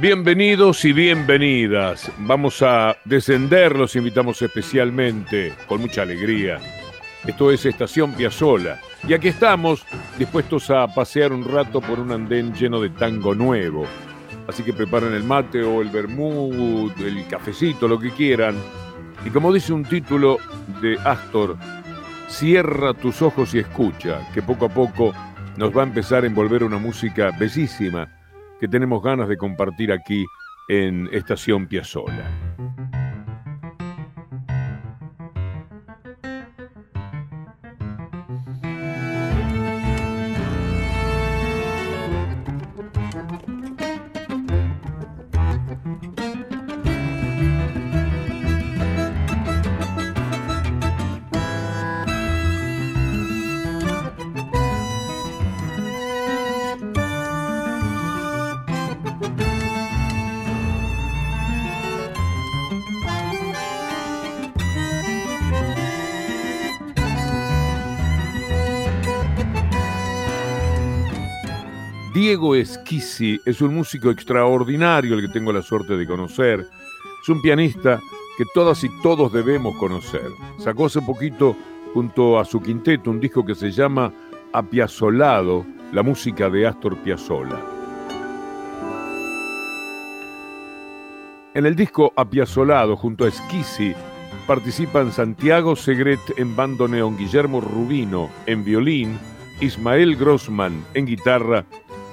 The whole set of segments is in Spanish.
Bienvenidos y bienvenidas. Vamos a descender, los invitamos especialmente, con mucha alegría. Esto es Estación Piazzola. Y aquí estamos, dispuestos a pasear un rato por un andén lleno de tango nuevo. Así que preparen el mate o el vermut, el cafecito, lo que quieran. Y como dice un título de Astor, cierra tus ojos y escucha, que poco a poco nos va a empezar a envolver una música bellísima que tenemos ganas de compartir aquí en Estación Piazzola. Diego Esquisi es un músico extraordinario el que tengo la suerte de conocer. Es un pianista que todas y todos debemos conocer. Sacó hace poquito junto a su quinteto un disco que se llama Apiazolado, la música de Astor Piazzolla. En el disco Apiazolado, junto a Esquisi, participan Santiago Segret en bandoneón, Guillermo Rubino en violín, Ismael Grossman en guitarra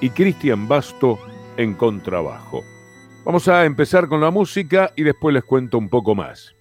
y Cristian Basto en contrabajo. Vamos a empezar con la música y después les cuento un poco más.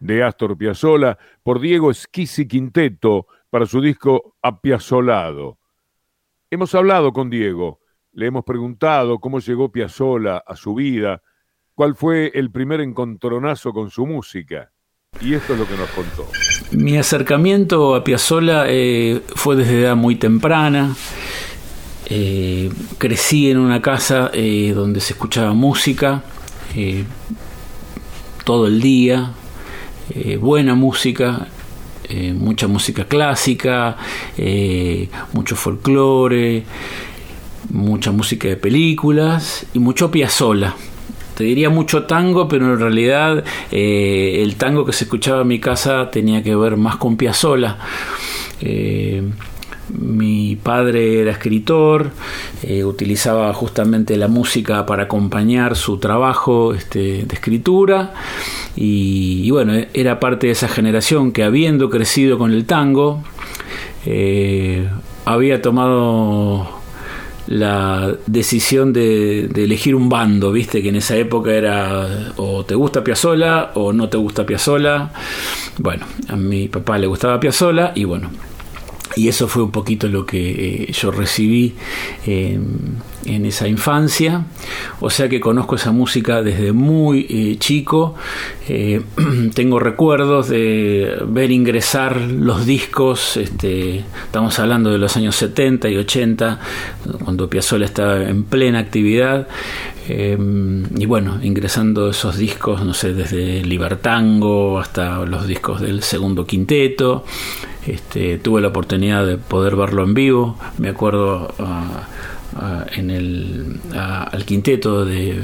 De Astor Piazzolla por Diego Esquisi Quinteto para su disco Apiazolado. Hemos hablado con Diego, le hemos preguntado cómo llegó Piazzolla a su vida, cuál fue el primer encontronazo con su música. Y esto es lo que nos contó. Mi acercamiento a Piazzolla eh, fue desde edad muy temprana. Eh, crecí en una casa eh, donde se escuchaba música todo el día, eh, buena música, eh, mucha música clásica, eh, mucho folclore, mucha música de películas y mucho piazzola. Te diría mucho tango, pero en realidad el tango que se escuchaba en mi casa tenía que ver más con piazzola. Mi padre era escritor, eh, utilizaba justamente la música para acompañar su trabajo este, de escritura y, bueno, era parte de esa generación que habiendo crecido con el tango, eh, había tomado la decisión de, elegir un bando, viste que en esa época era o te gusta Piazzola o no te gusta Piazzola. Bueno, a mi papá le gustaba Piazzola y bueno, y eso fue un poquito lo que eh, yo recibí eh, en esa infancia. O sea que conozco esa música desde muy eh, chico. tengo recuerdos de ver ingresar los discos. Este, estamos hablando de los años 70 y 80, cuando Piazzolla estaba en plena actividad. y bueno, ingresando esos discos, no sé, desde Libertango hasta los discos del segundo quinteto. Este, tuve la oportunidad de poder verlo en vivo. Me acuerdo ah, ah, en el, ah, al quinteto de,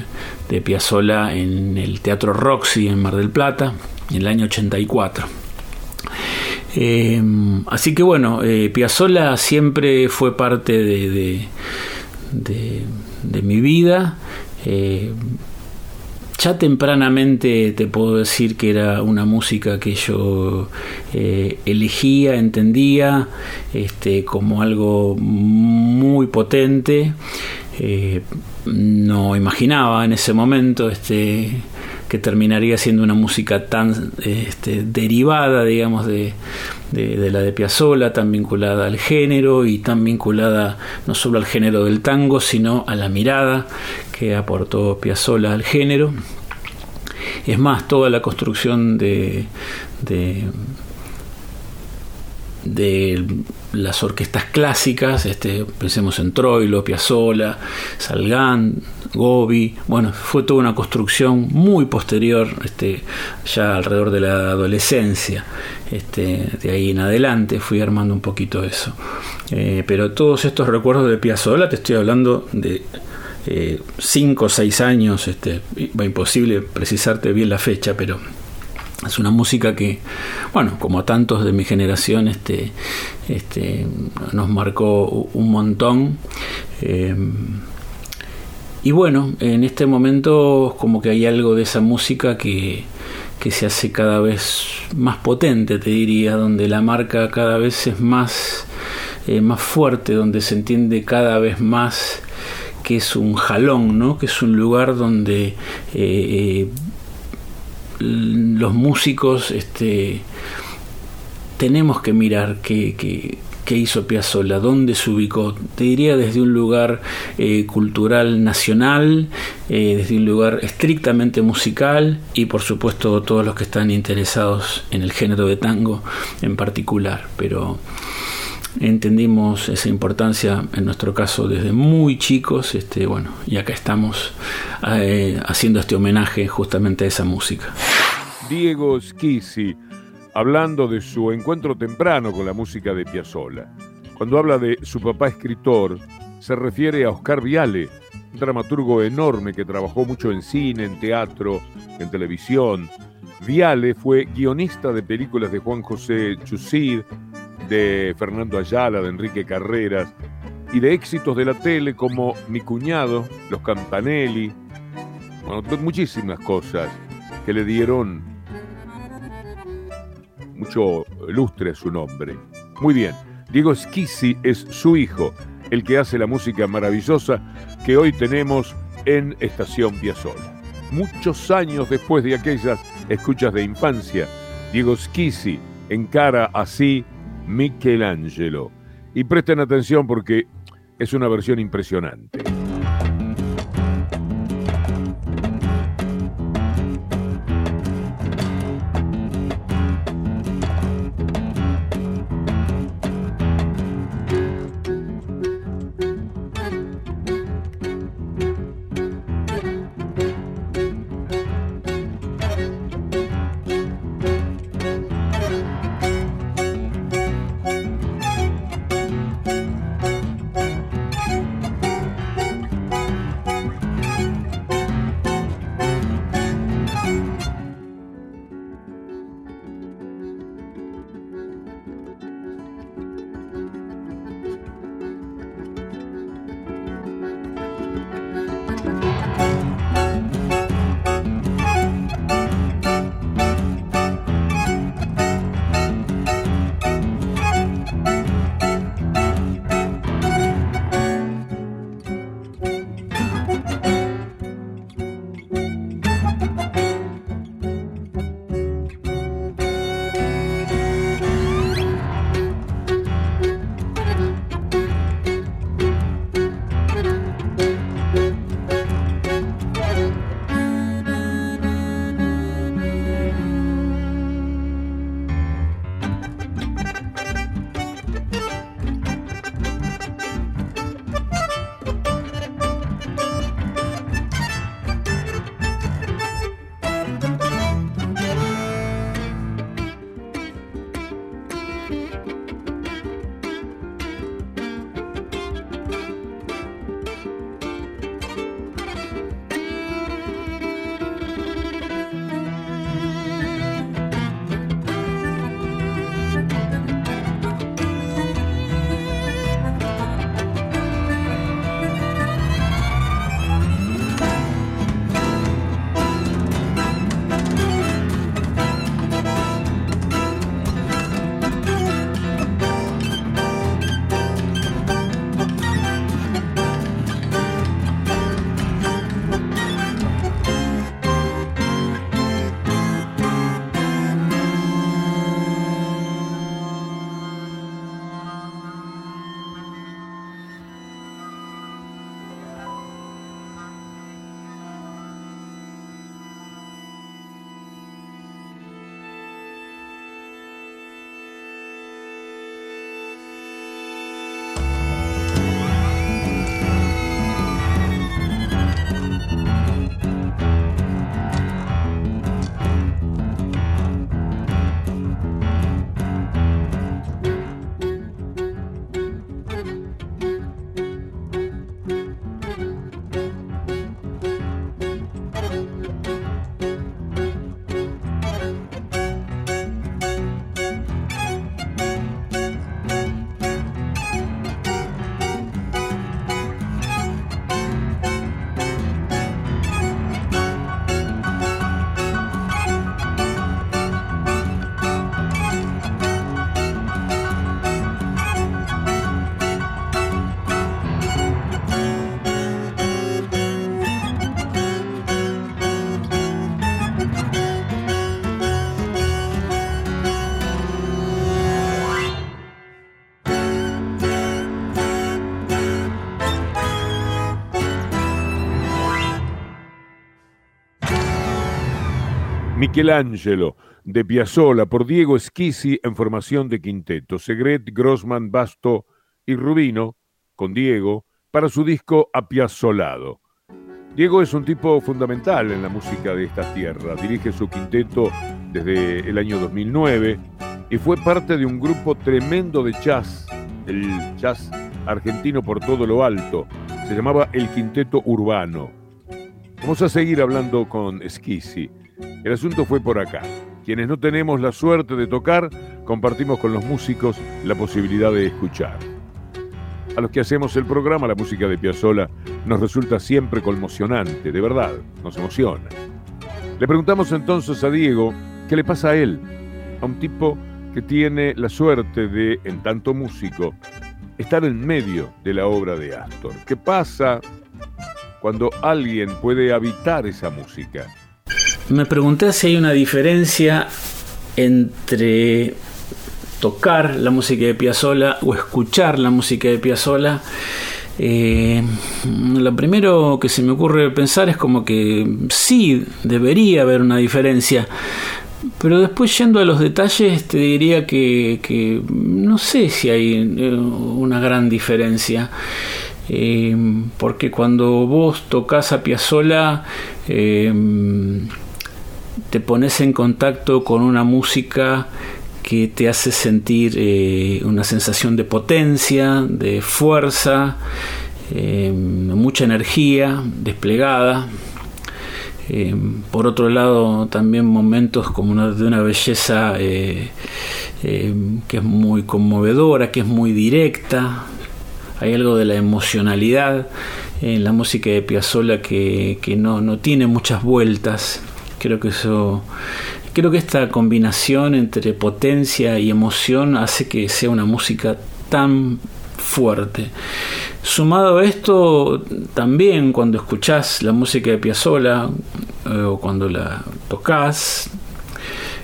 de Piazzolla en el Teatro Roxy en Mar del Plata en el año 84. Em, así que bueno, eh, Piazzolla siempre fue parte de, mi vida. Eh, ya tempranamente te puedo decir que era una música que yo eh, elegía, entendía este, como algo muy potente. Eh, no imaginaba en ese momento este, que terminaría siendo una música tan este, derivada, digamos, de, la de Piazzolla, tan vinculada al género y tan vinculada no solo al género del tango, sino a la mirada que aportó Piazzolla al género. Es más, toda la construcción de, de, las orquestas clásicas, este, pensemos en Troilo, Piazzolla, Salgán, Gobi, bueno, fue toda una construcción muy posterior, este, ya alrededor de la adolescencia, este, de ahí en adelante fui armando un poquito eso. Eh, pero todos estos recuerdos de Piazzolla, te estoy hablando de 5 o 6 años, este, va imposible precisarte bien la fecha, pero es una música que, bueno, como tantos de mi generación, este, este, nos marcó un montón. Eh, y bueno, en este momento como que hay algo de esa música que, que se hace cada vez más potente, te diría, donde la marca cada vez es más, eh, más fuerte, donde se entiende cada vez más que es un jalón, ¿no? que es un lugar donde eh, los músicos este, tenemos que mirar qué, qué hizo Piazzolla, dónde se ubicó. Te diría desde un lugar eh, cultural nacional, eh, desde un lugar estrictamente musical y por supuesto todos los que están interesados en el género de tango en particular. Pero entendimos esa importancia en nuestro caso desde muy chicos este bueno y acá estamos eh, haciendo este homenaje justamente a esa música Diego Schisi hablando de su encuentro temprano con la música de Piazzolla cuando habla de su papá escritor se refiere a Oscar Viale un dramaturgo enorme que trabajó mucho en cine, en teatro, en televisión. Viale fue guionista de películas de Juan José Chusid, de Fernando Ayala, de Enrique Carreras y de éxitos de la tele como Mi cuñado, Los Campanelli, bueno, muchísimas cosas que le dieron mucho lustre a su nombre. Muy bien, Diego Schisi es su hijo, el que hace la música maravillosa que hoy tenemos en Estación Piazzolla. Muchos años después de aquellas escuchas de infancia, Diego Schisi encara así Michelangelo. Y presten atención porque es una versión impresionante. Michelangelo de Piazzolla por Diego Schisi en formación de quinteto, Segret, Grossman, Basto y Rubino con Diego para su disco Apiazzolado. Diego es un tipo fundamental en la música de esta tierra. Dirige su quinteto desde el año 2009 y fue parte de un grupo tremendo de jazz, el jazz argentino por todo lo alto. Se llamaba el Quinteto Urbano. Vamos a seguir hablando con Schisi. El asunto fue por acá. Quienes no tenemos la suerte de tocar, compartimos con los músicos la posibilidad de escuchar. A los que hacemos el programa, la música de Piazzolla nos resulta siempre conmocionante, de verdad, nos emociona. Le preguntamos entonces a Diego qué le pasa a él, a un tipo que tiene la suerte de, en tanto músico, estar en medio de la obra de Astor. ¿Qué pasa cuando alguien puede habitar esa música? Me pregunté si hay una diferencia entre tocar la música de Piazzolla o escuchar la música de Piazzolla. Eh, lo primero que se me ocurre pensar es como que sí, debería haber una diferencia. Pero después yendo a los detalles te diría que, no sé si hay eh, una gran diferencia. Eh, porque cuando vos tocas a Piazzolla te pones en contacto con una música que te hace sentir eh, una sensación de potencia, de fuerza, eh, mucha energía desplegada. Eh, por otro lado, también momentos como de una belleza que es muy conmovedora, que es muy directa. Hay algo de la emocionalidad en la música de Piazzolla que, no tiene muchas vueltas. Creo que eso Creo que esta combinación entre potencia y emoción hace que sea una música tan fuerte. Sumado a esto, también cuando escuchás la música de Piazzolla eh, o cuando la tocas,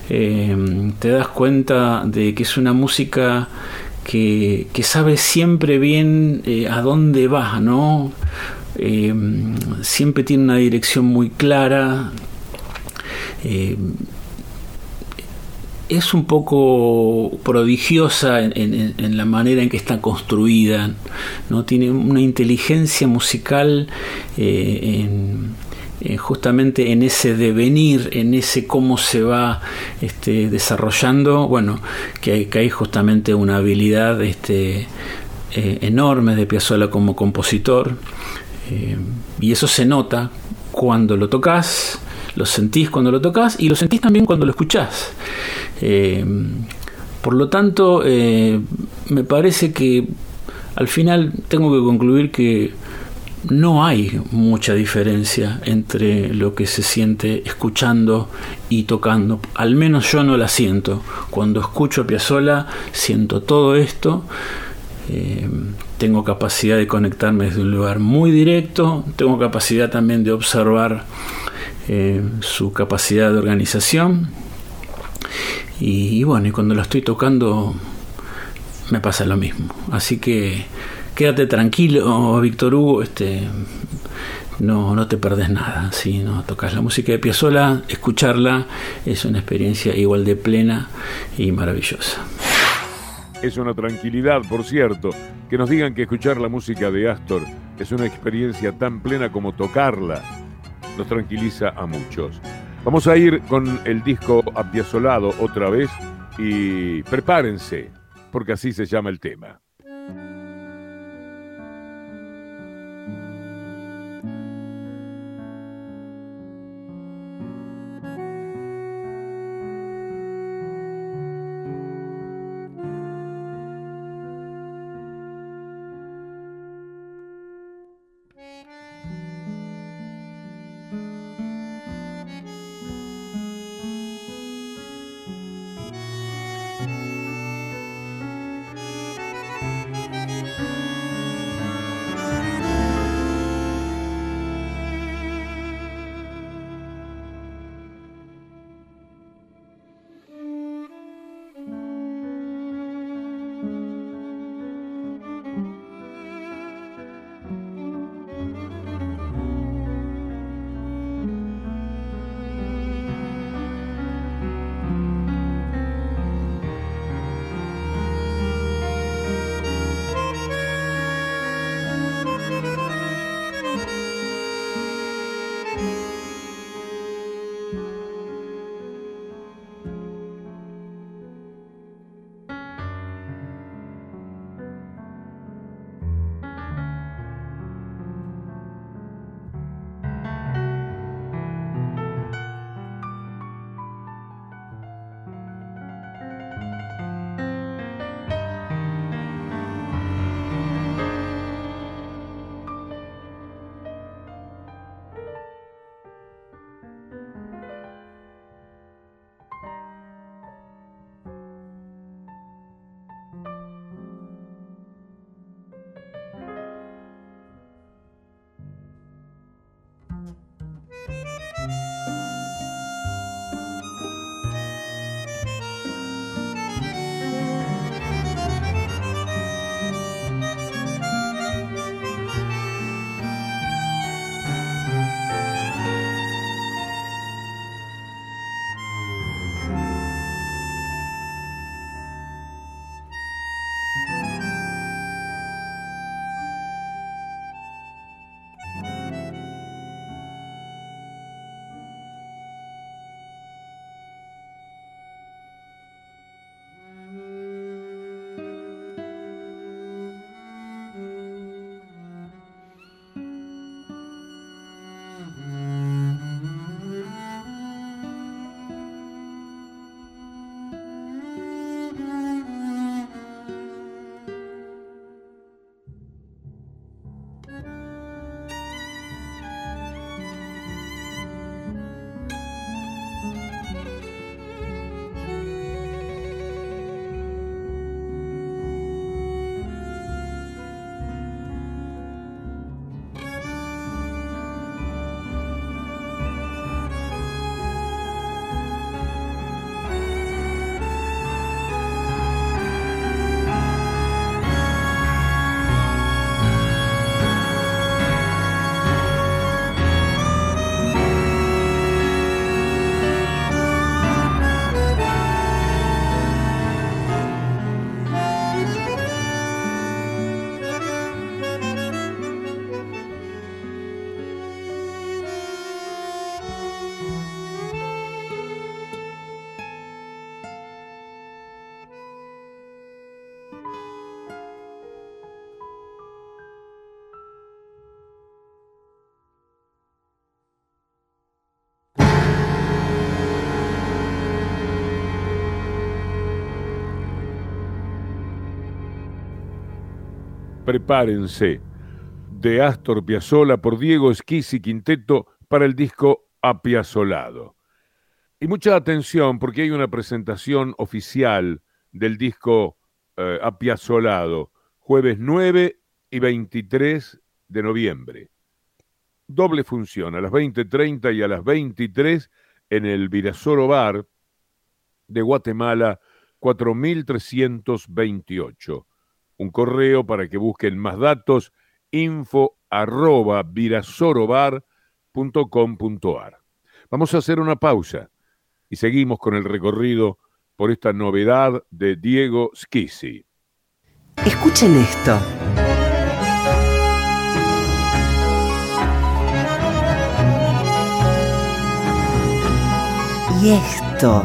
eh, te das cuenta de que es una música que, sabe siempre bien eh, a dónde va, ¿no? siempre tiene una dirección muy clara es un poco prodigiosa en, la manera en que está construida, ¿no? tiene una inteligencia musical eh, justamente en ese devenir, en ese cómo se va este, desarrollando, bueno, que hay, justamente una habilidad este, eh, enorme de Piazzolla como compositor, eh, y eso se nota cuando lo tocas, lo sentís cuando lo tocas y lo sentís también cuando lo escuchás. Eh, por lo tanto, eh, me parece que al final tengo que concluir que no hay mucha diferencia entre lo que se siente escuchando y tocando. Al menos yo no la siento. Cuando escucho a siento todo esto. Eh, tengo capacidad de conectarme desde un lugar muy directo. Tengo capacidad también de observar su capacidad de organización y, bueno, y cuando lo estoy tocando me pasa lo mismo. Así que quédate tranquilo, Víctor Hugo, este, no, no te perdes nada. Si no tocas la música de Piazzolla, escucharla es una experiencia igual de plena y maravillosa. Es una tranquilidad, por cierto, que nos digan que escuchar la música de Astor es una experiencia tan plena como tocarla. Nos tranquiliza a muchos. Vamos a ir con el disco apiazolado otra vez y prepárense, porque así se llama el tema. Prepárense, de Astor Piazzolla por Diego Esquisi Quinteto para el disco Apiazolado. Y mucha atención porque hay una presentación oficial del disco eh, Apiazolado, jueves 9 y 23 de noviembre. Doble función, a las 20.30 y a las 23 en el Virasoro Bar de Guatemala 4328. Un correo para que busquen más datos, info arroba virasorobar.com.ar. Vamos a hacer una pausa y seguimos con el recorrido por esta novedad de Diego Schisi. Escuchen esto. Y esto.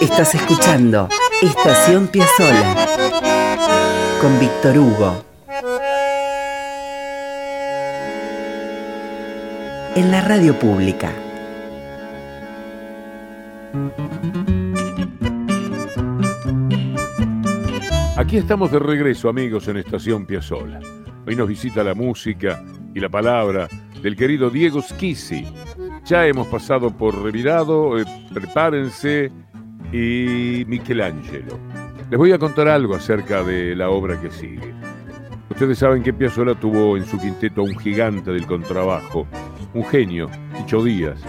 Estás escuchando Estación Piazzola con Víctor Hugo. En la radio pública. Aquí estamos de regreso, amigos, en Estación Piazzola. Hoy nos visita la música y la palabra del querido Diego Schisi. Ya hemos pasado por Revirado, eh, prepárense, y Michelangelo. Les voy a contar algo acerca de la obra que sigue. Ustedes saben que Piazzolla tuvo en su quinteto a un gigante del contrabajo, un genio, Quicho Díaz,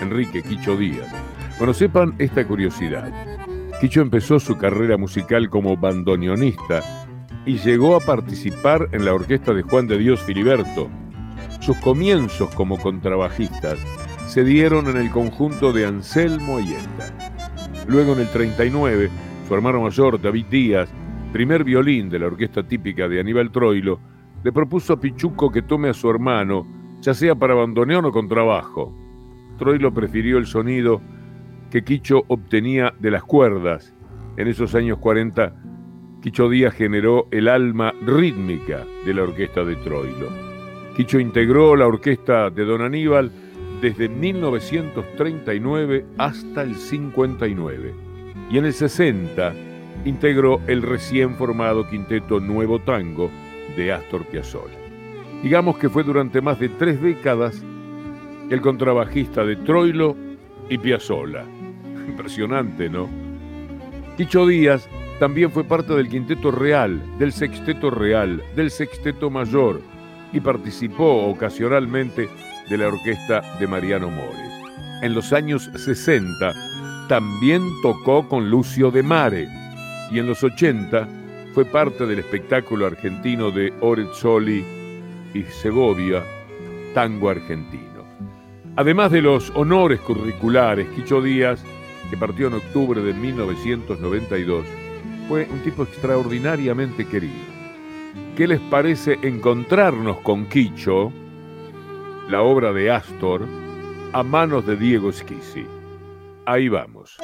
Enrique Quicho Díaz. Bueno, sepan esta curiosidad. Quicho empezó su carrera musical como bandoneonista y llegó a participar en la orquesta de Juan de Dios Filiberto. Sus comienzos como contrabajistas se dieron en el conjunto de Anselmo Allenda. Luego en el 39, su hermano mayor, David Díaz, primer violín de la orquesta típica de Aníbal Troilo, le propuso a Pichuco que tome a su hermano, ya sea para bandoneón o contrabajo. Troilo prefirió el sonido que Quicho obtenía de las cuerdas. En esos años 40, Quicho Díaz generó el alma rítmica de la orquesta de Troilo. Quicho integró la orquesta de Don Aníbal desde 1939 hasta el 59 y en el 60 integró el recién formado quinteto Nuevo Tango de Astor Piazzolla. Digamos que fue durante más de tres décadas el contrabajista de Troilo y Piazzolla. Impresionante, ¿no? Quicho Díaz también fue parte del quinteto real, del sexteto real, del sexteto mayor y participó ocasionalmente de la orquesta de Mariano Mores. En los años 60 también tocó con Lucio de Mare y en los 80 fue parte del espectáculo argentino de Orezzoli y Segovia, tango argentino. Además de los honores curriculares, Quicho Díaz, que partió en octubre de 1992, fue un tipo extraordinariamente querido. ¿Qué les parece encontrarnos con Quicho? La obra de Astor, a manos de Diego Schisi. Ahí vamos.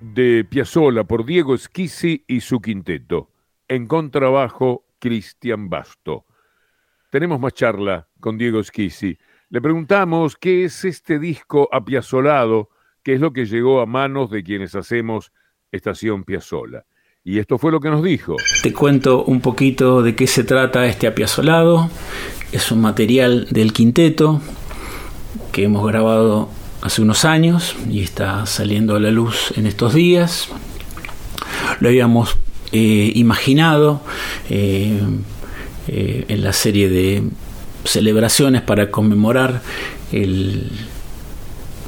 De Piazzolla por Diego Schisi y su quinteto. En contrabajo, Cristian Basto. Tenemos más charla con Diego Schisi. Le preguntamos qué es este disco apiazolado, qué es lo que llegó a manos de quienes hacemos Estación Piazzola. Y esto fue lo que nos dijo. Te cuento un poquito de qué se trata este apiazolado. Es un material del quinteto que hemos grabado hace unos años y está saliendo a la luz en estos días. Lo habíamos eh, imaginado eh, eh, en la serie de celebraciones para conmemorar el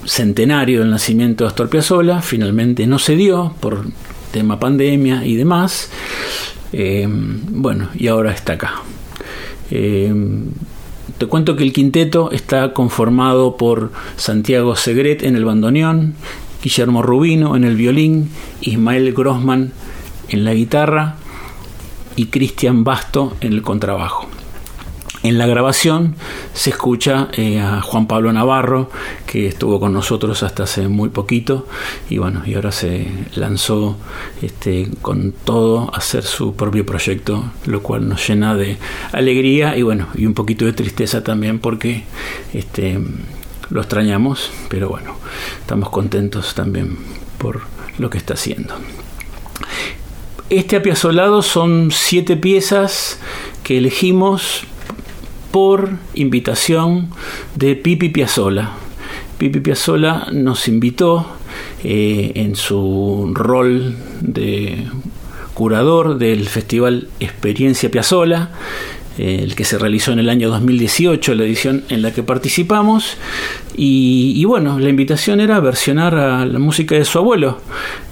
centenario del nacimiento de Astor Piazzolla. Finalmente no se dio por tema pandemia y demás. bueno, y ahora está acá. Te cuento que el quinteto está conformado por Santiago Segret en el bandoneón, Guillermo Rubino en el violín, Ismael Grossman en la guitarra y Cristian Basto en el contrabajo. En la grabación se escucha eh, a Juan Pablo Navarro, que estuvo con nosotros hasta hace muy poquito, y bueno, y ahora se lanzó este, con todo a hacer su propio proyecto, lo cual nos llena de alegría y bueno, y un poquito de tristeza también porque este, lo extrañamos, pero bueno, estamos contentos también por lo que está haciendo. Este apiazolado son siete piezas que elegimos por invitación de Pipi Piazzola. Pipi Piazzola nos invitó eh, en su rol de curador del festival Experiencia Piazzola, eh, el que se realizó en el año 2018, la edición en la que participamos. Y, bueno, la invitación era versionar a la música de su abuelo,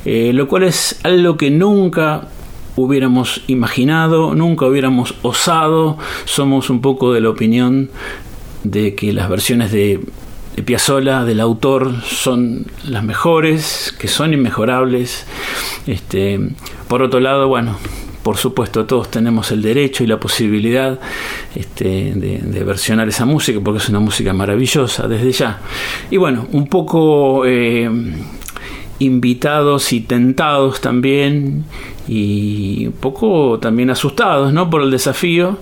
eh, lo cual es algo que nunca hubiéramos imaginado, nunca hubiéramos osado. Somos un poco de la opinión de que las versiones de, de Piazzolla, del autor, son las mejores, que son inmejorables. Este, por otro lado, bueno, por supuesto todos tenemos el derecho y la posibilidad este, de, versionar esa música porque es una música maravillosa desde ya. Y bueno, un poco eh, invitados y tentados también y un poco también asustados ¿no? por el desafío,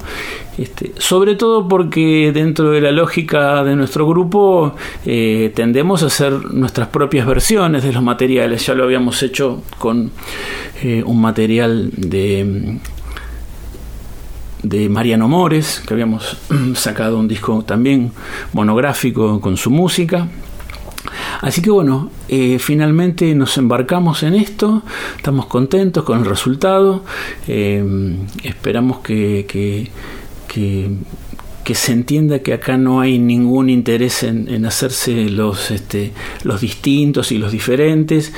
este, sobre todo porque dentro de la lógica de nuestro grupo eh, tendemos a hacer nuestras propias versiones de los materiales, ya lo habíamos hecho con eh, un material de de Mariano Mores, que habíamos sacado un disco también monográfico con su música, Así que bueno, eh, finalmente nos embarcamos en esto, estamos contentos con el resultado, eh, esperamos que, que, se entienda que acá no hay ningún interés en, hacerse los, este, los distintos y los diferentes,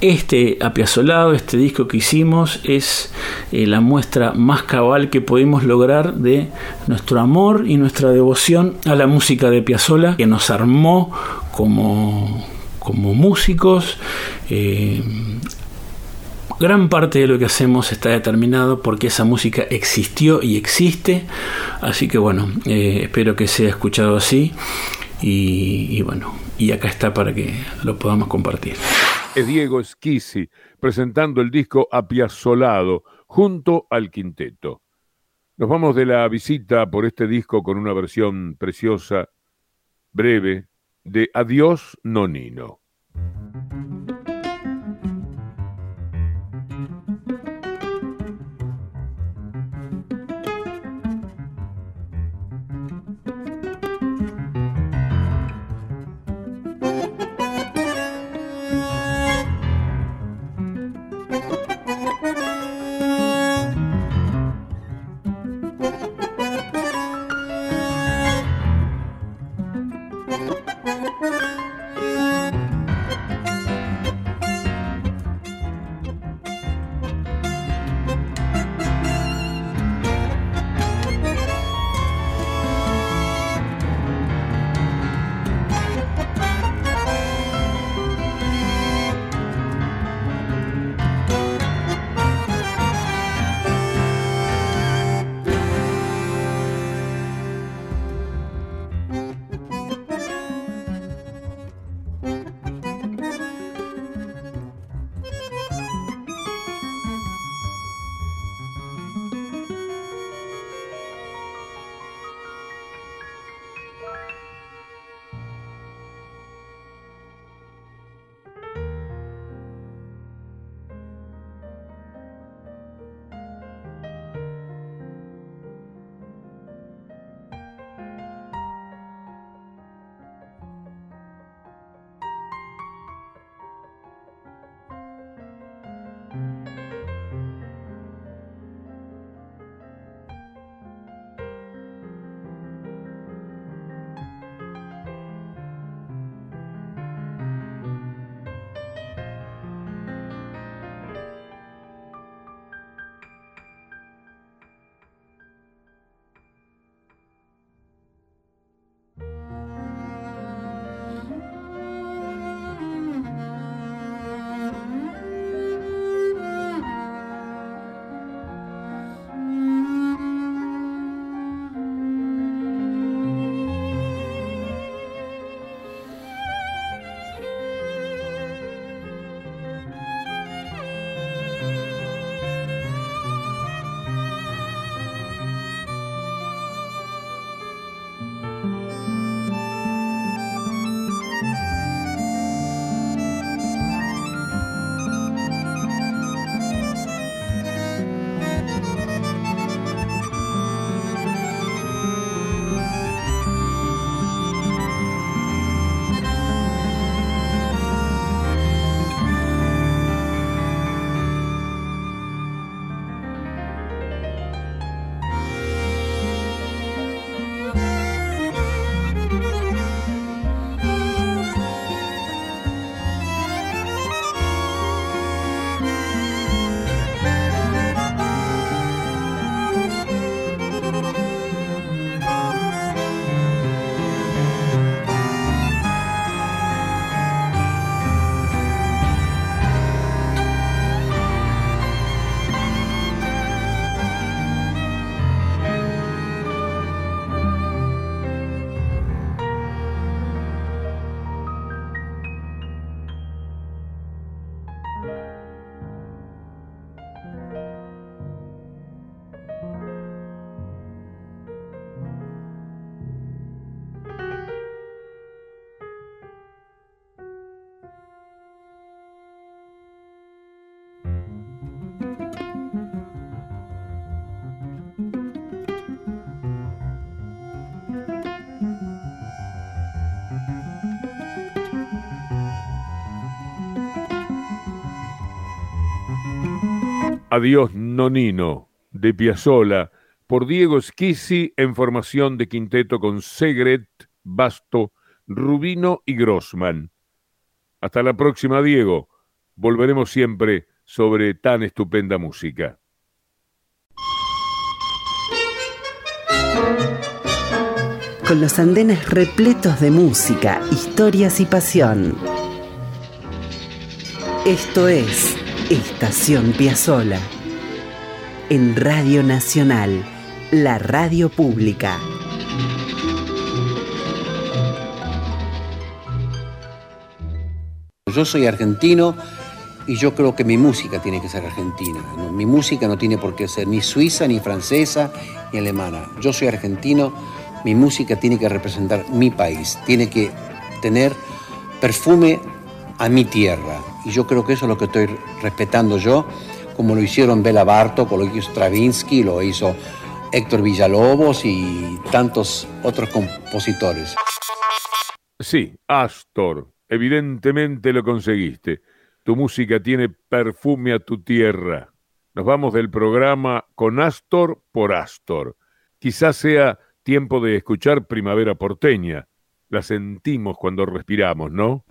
este apiazolado, este disco que hicimos, es eh, la muestra más cabal que pudimos lograr de nuestro amor y nuestra devoción a la música de Piazzolla, que nos armó como, como músicos. Eh, gran parte de lo que hacemos está determinado porque esa música existió y existe. Así que bueno, eh, espero que sea escuchado así. Y, bueno, y acá está para que lo podamos compartir. Es Diego Schisi presentando el disco Apiazolado junto al quinteto. Nos vamos de la visita por este disco con una versión preciosa, breve, de Adiós Nonino. Adiós Nonino, de Piazzola, por Diego Schisi en formación de quinteto con Segret, Basto, Rubino y Grossman. Hasta la próxima, Diego. Volveremos siempre sobre tan estupenda música. Con los andenes repletos de música, historias y pasión Esto es Estación Piazzola. En Radio Nacional, la radio pública. Yo soy argentino y yo creo que mi música tiene que ser argentina. Mi música no tiene por qué ser ni suiza, ni francesa, ni alemana. Yo soy argentino, mi música tiene que representar mi país, tiene que tener perfume a mi tierra. Y yo creo que eso es lo que estoy respetando yo, como lo hicieron Bela Bartok, lo hizo Stravinsky, lo hizo Héctor Villalobos y tantos otros compositores. Sí, Astor, evidentemente lo conseguiste. Tu música tiene perfume a tu tierra. Nos vamos del programa con Astor por Astor. Quizás sea tiempo de escuchar Primavera porteña. La sentimos cuando respiramos, ¿no?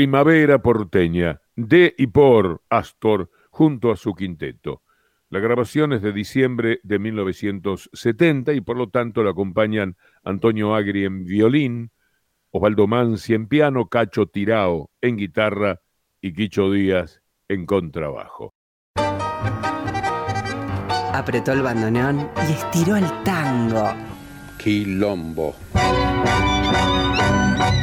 Primavera porteña, de y por Astor, junto a su quinteto. La grabación es de diciembre de 1970 y por lo tanto la acompañan Antonio Agri en violín, Osvaldo Mansi en piano, Cacho Tirao en guitarra y Quicho Díaz en contrabajo. Apretó el bandoneón y estiró el tango. Quilombo.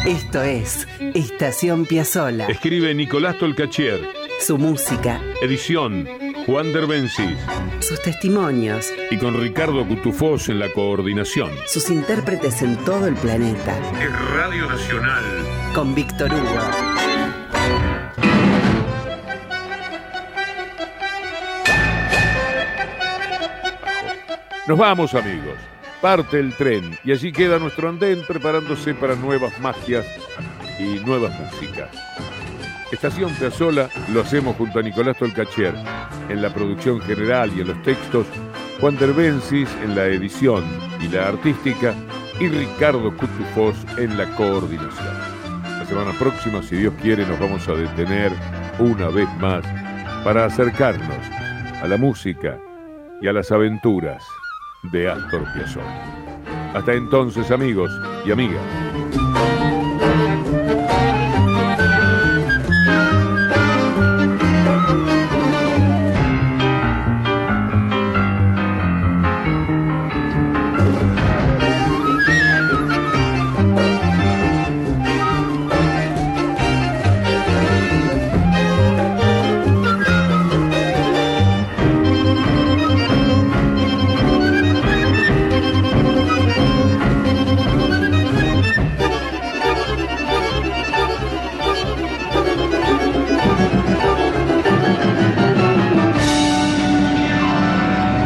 Esto es Estación Piazzola. Escribe Nicolás Tolcachier. Su música. Edición Juan Derbencis. Sus testimonios. Y con Ricardo Cutufós en la coordinación. Sus intérpretes en todo el planeta. Es Radio Nacional. Con Víctor Hugo. Nos vamos amigos. Parte el tren y allí queda nuestro andén preparándose para nuevas magias y nuevas músicas. Estación Piazzola lo hacemos junto a Nicolás Tolcachier en la producción general y en los textos, Juan Derbencis en la edición y la artística y Ricardo Cutufós en la coordinación. La semana próxima, si Dios quiere, nos vamos a detener una vez más para acercarnos a la música y a las aventuras de Astor Piazzolla. Hasta entonces, amigos y amigas.